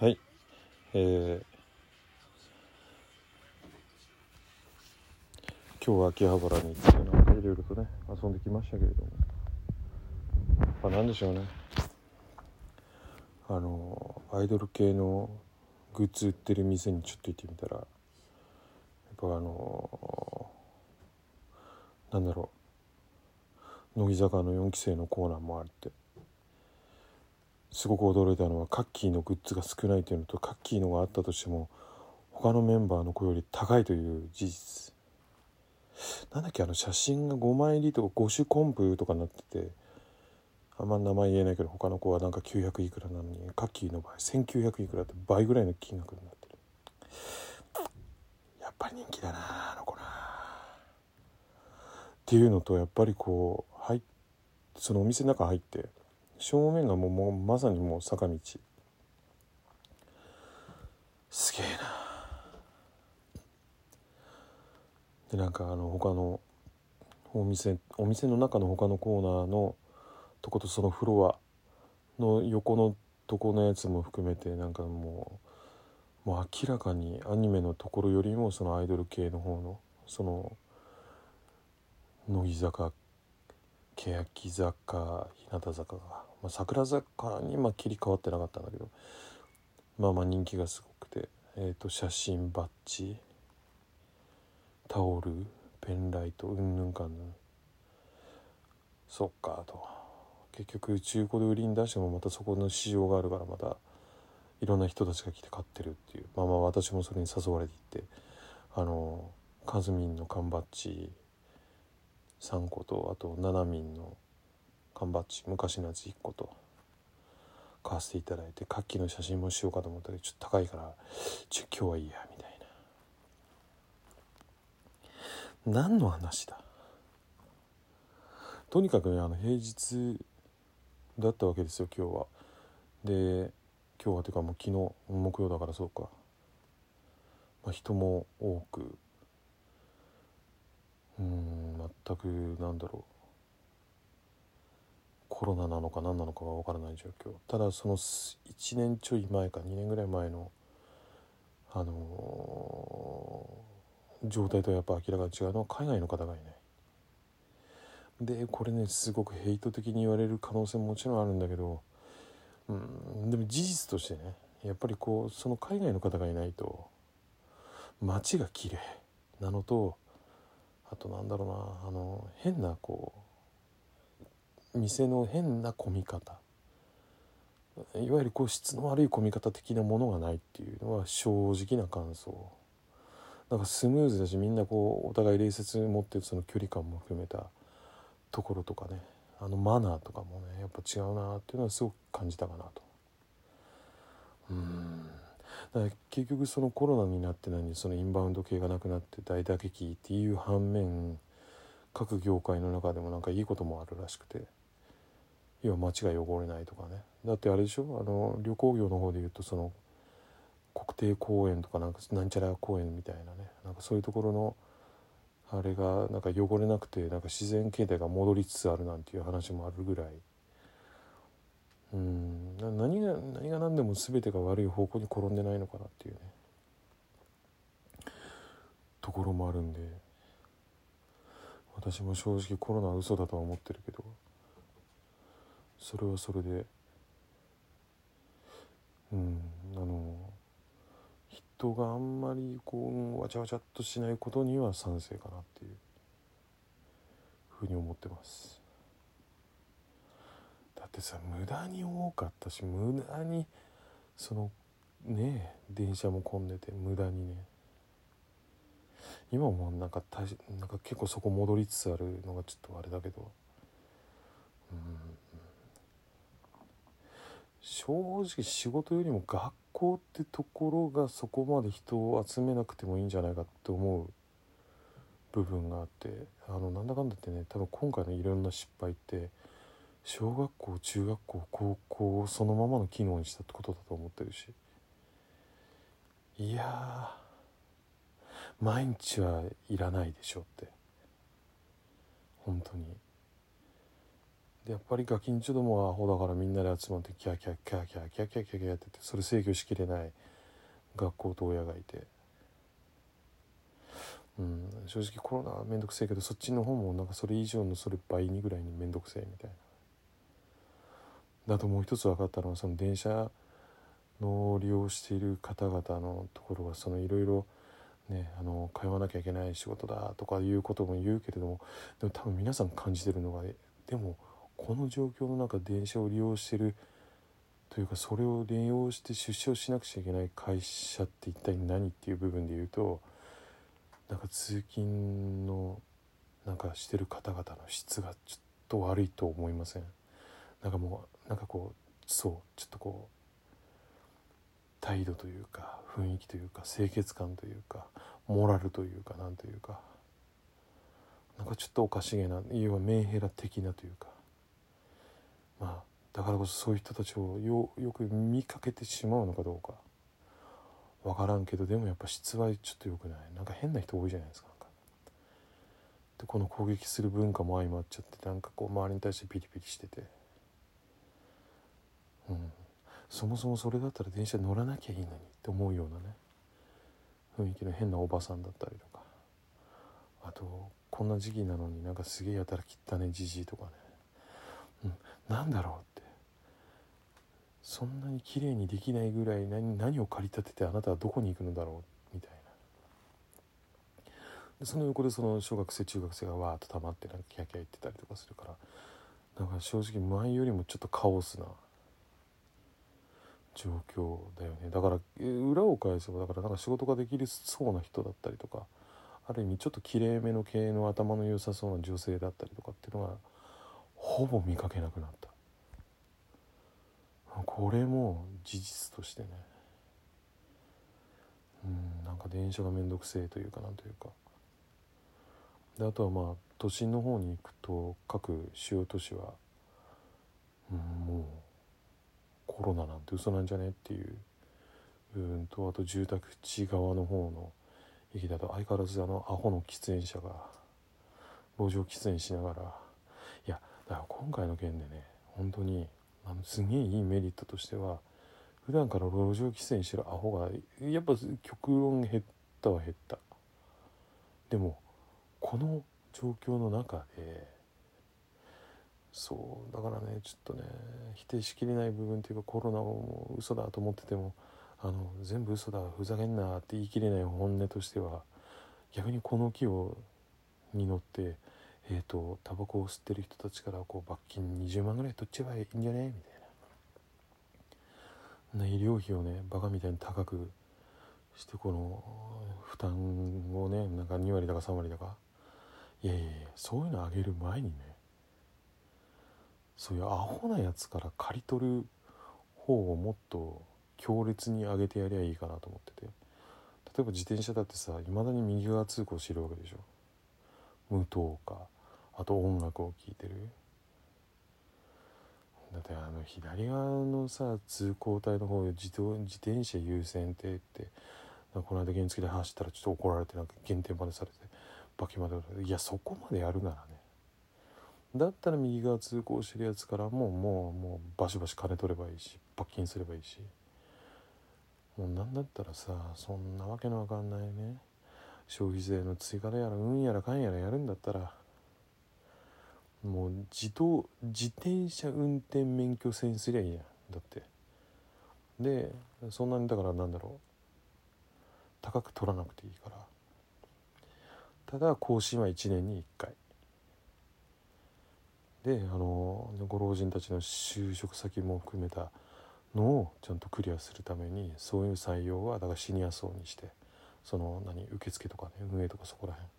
はい。えー、今日は秋葉原に行ってなんかいろいろとね遊んできましたけれども。まあ何でしょうね。あのアイドル系のグッズ売ってる店にちょっと行ってみたらやっぱあのなんだろう。乃木坂の4期生のコーナーもあって。すごく驚いたのはカッキーのグッズが少ないというのとカッキーのがあったとしても他のメンバーの子より高いという事実。なんだっけあの写真が5枚入りとか5種コンプとかになっててあんま名前言えないけど他の子はなんか900いくらなのにカッキーの場合1900いくらって倍ぐらいの金額になってる。やっぱり人気だなあの子な。っていうのとやっぱりこう入そのお店の中入って正面がもうもうまさにもう坂道。すげえな。でなんかあの他のお店お店の中の他のコーナーのとことそのフロアの横のとこのやつも含めてなんかもうもう明らかにアニメのところよりもそのアイドル系の方のその乃木坂欅坂日向坂が、まあ、桜坂にまあ切り替わってなかったんだけどまあまあ人気がすごくて、えー、と写真バッジタオルペンライトうんぬんかんぬん。そっかと。結局中古で売りに出してもまたそこの市場があるからまたいろんな人たちが来て買ってるっていう。まあまあ私もそれに誘われていってあのカズミンの缶バッジ3個とあと7民の缶バッジ昔のやつ1個と。買わせていただいてカッキーの写真もしようかと思ったけどちょっと高いからちょ今日はいいやみたいな。何の話だ？とにかくねあの平日だったわけですよ今日は。で今日はというかもう昨日木曜だからそうか、まあ、人も多く。うん全くなんだろう。コロナなのか何なのかが分からない状況。ただその1年ちょい前か2年ぐらい前のあのー、状態とやっぱ明らかに違うのは海外の方がいない。でこれねすごくヘイト的に言われる可能性ももちろんあるんだけどうんでも事実としてねやっぱりこうその海外の方がいないと街が綺麗なのとあとなんだろうなあの変なこう店の変な混み方。いわゆるこう質の悪い混み方的なものがないっていうのは正直な感想。なんかスムーズだしみんなこうお互い礼節持ってるその距離感も含めたところとかね。あのマナーとかもねやっぱ違うなっていうのはすごく感じたかなと。うん。だから結局そのコロナになって何そのインバウンド系がなくなって大打撃っていう反面各業界の中でもなんかいいこともあるらしくて。要は街が汚れないとかね。だってあれでしょ？あの旅行業の方でいうとその国定公園とかなんかなんちゃら公園みたいなね。なんかそういうところのあれがなんか汚れなくてなんか自然形態が戻りつつあるなんていう話もあるぐらい。うん。何が何が何でも全てが悪い方向に転んでないのかなっていうね。ところもあるんで。私も正直コロナは嘘だとは思ってるけど。それはそれで。うんあの人があんまりこうわちゃわちゃっとしないことには賛成かなっていうふうに思ってます。だってさ無駄に多かったし無駄にそのね電車も混んでて無駄にね。今もなんかなんか結構そこ戻りつつあるのがちょっとあれだけどうん正直仕事よりも学校ってところがそこまで人を集めなくてもいいんじゃないかって思う部分があってあのなんだかんだってね多分今回のいろんな失敗って小学校中学校高校をそのままの機能にしたってことだと思ってるし。いや毎日はいらないでしょって。本当に。やっぱりガキンチョどもはアホだからみんなで集まってキャキャキャキャキャキャキャキャやっててそれ制御しきれない学校と親がいて。うん、正直コロナは面倒くせえけどそっちの方もなんかそれ以上のそれ倍にぐらいに面倒くせえみたいな。だともう一つ分かったのはその電車の利用している方々のところはそのいろいろねあの通わなきゃいけない仕事だとかいうことも言うけれどもでも多分皆さん感じてるのがでもこの状況の中電車を利用してるというかそれを利用して出社をしなくちゃいけない会社って一体何っていう部分で言うとなんか通勤のなんかしてる方々の質がちょっと悪いと思いません？なんかもうなんかこうそうちょっとこう態度というか雰囲気というか清潔感というかモラルというかなんというか。なんかちょっとおかしげな要はメンヘラ的なというか。まあだからこそそういう人たちをよよく見かけてしまうのかどうか。分からんけどでもやっぱ質はちょっと良くない。なんか変な人多いじゃないですか。でこの攻撃する文化も相まっちゃってなんかこう周りに対してピリピリしてて。うん。そもそもそれだったら電車乗らなきゃいいのにって思うようなね。雰囲気の変なおばさんだったりとか。あとこんな時期なのになんかすげえやたら汚ねじじいとかね、うん、なんだろうって。そんなに綺麗にできないぐらい何何を駆り立ててあなたはどこに行くのだろうみたいな。でその横でその小学生中学生がわーっと溜まってなんかキャキャ言ってたりとかするからだか正直前よりもちょっとカオスな状況だよね。だから裏を返せばだからなんか仕事ができるそうな人だったりとかある意味ちょっときれいめの系の頭の良さそうな女性だったりとかっていうのがほぼ見かけなくなった。これも事実としてね。うんなんか電車が面倒くせえというかなんというか。であとはまあ都心の方に行くと各主要都市は、うん、もうコロナなんて嘘なんじゃねっていう。部分とあと住宅地側の方の駅だと相変わらずあのアホの喫煙者が路上喫煙しながらいやだから今回の件でね本当にあのすげえいいメリットとしては普段から路上喫煙してるアホがやっぱ極論減ったは減った。でもこの状況の中でそうだからねちょっとね否定しきれない部分っていうかコロナをもう嘘だと思っててもあの全部嘘だふざけんなって言い切れない本音としては逆にこの木をに乗ってえーと、タバコを吸ってる人たちからこう罰金20万ぐらい取っちゃえばいいんじゃね？みたいな。な医療費をねバカみたいに高くしてこの負担をねなんか2割だか3割だか。いやいやいやそういうのあげる前にねそういうアホなやつから刈り取る方をもっと強烈に上げてやりゃいいかなと思ってて。例えば自転車だってさいまだに右側通行してるわけでしょ。無灯かあと音楽を聴いてる？だってあの左側のさ通行帯の方自動自転車優先って言ってこの間原付で走ったらちょっと怒られてなんか減点までされてバキまでいやそこまでやるならね。だったら右側通行してるやつからもうもうもうバシバシ金取ればいいし罰金すればいいし。もう何だったらさそんなわけのわかんないね。消費税の追加でやらうんやらかんやらやるんだったらもう自動自転車運転免許制にすりゃいいやんだって。でそんなにだからなんだろう。高く取らなくていいから。ただ更新は1年に1回。であのご老人たちの就職先も含めたのをちゃんとクリアするためにそういう採用はだからシニア層にしてその何受付とかね運営とかそこら辺。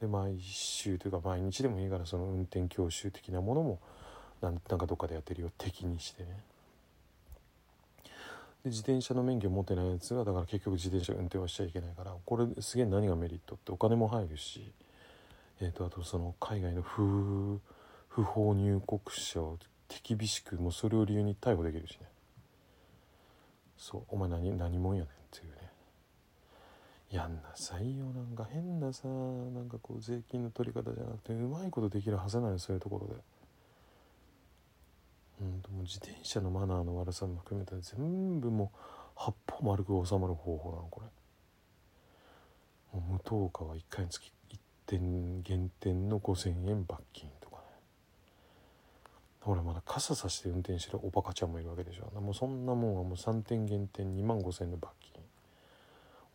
で毎週というか毎日でもいいからその運転教習的なものもなんかどっかでやってるよ敵にしてね。で自転車の免許持ってないやつがだから結局自転車運転はしちゃいけないからこれすげえ何がメリットってお金も入るし、えーと、あとその海外の不不法入国者を手厳しくもうそれを理由に逮捕できるしね。そうお前何何者やねんっていうね。やんなさいよ。なんか変なさなんかこう税金の取り方じゃなくてうまいことできるはずなのそういうところで。本当もう自転車のマナーの悪さも含めたら全部もう八方丸く収まる方法なのこれ。もう無灯火は1回につき1点減点の5,000円罰金とかね。ほらまだ傘さして運転してるおバカちゃんもいるわけでしょ。もうそんなもんはもう3点減点2万5,000円の罰金。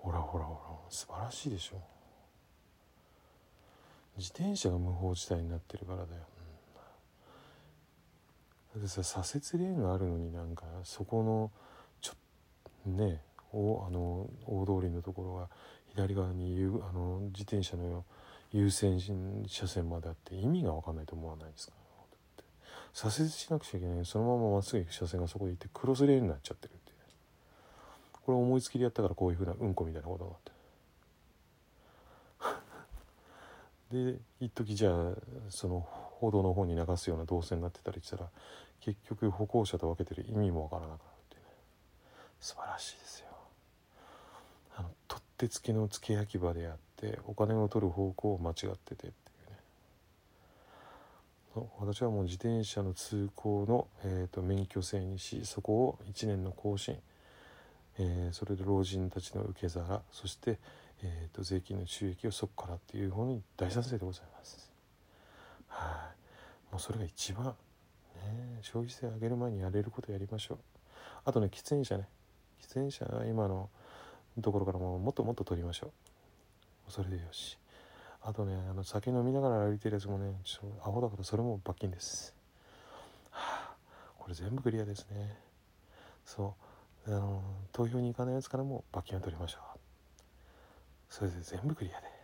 ほらほらほら素晴らしいでしょ。自転車が無法地帯になってるからだよ、うん、だってさ左折レーンがあるのになんかそこのちょねおあの大通りのところが左側にあの自転車の優先車線まであって意味が分かんないと思わないですか？左折しなくちゃいけない。そのまままっすぐ行く車線がそこでいてクロスレーンになっちゃってる。これ思いつきでやったからこういうふうなうんこみたいなことになって。で一時じゃあその歩道の方に流すような動線になってたりしたら結局歩行者と分けてる意味もわからなくなるっていうね。素晴らしいですよ。あの取ってつけの付け焼き場であってお金を取る方向を間違っててっていうね。私はもう自転車の通行の、えーと、免許制にしそこを1年の更新、えー、それで老人たちの受け皿そしてえーと、税金の収益をそこからっていう方に大賛成でございます。はい、もうそれが一番、ね、消費税上げる前にやれることやりましょう。あとね喫煙者ね喫煙者は今のところからももっともっと取りましょう。それでよし。あとねあの酒飲みながら歩いてるやつもねちょっとアホだからそれも罰金です。はあ、これ全部クリアですね。そうあの投票に行かないやつからも罰金を取りましょう。それで全部クリアで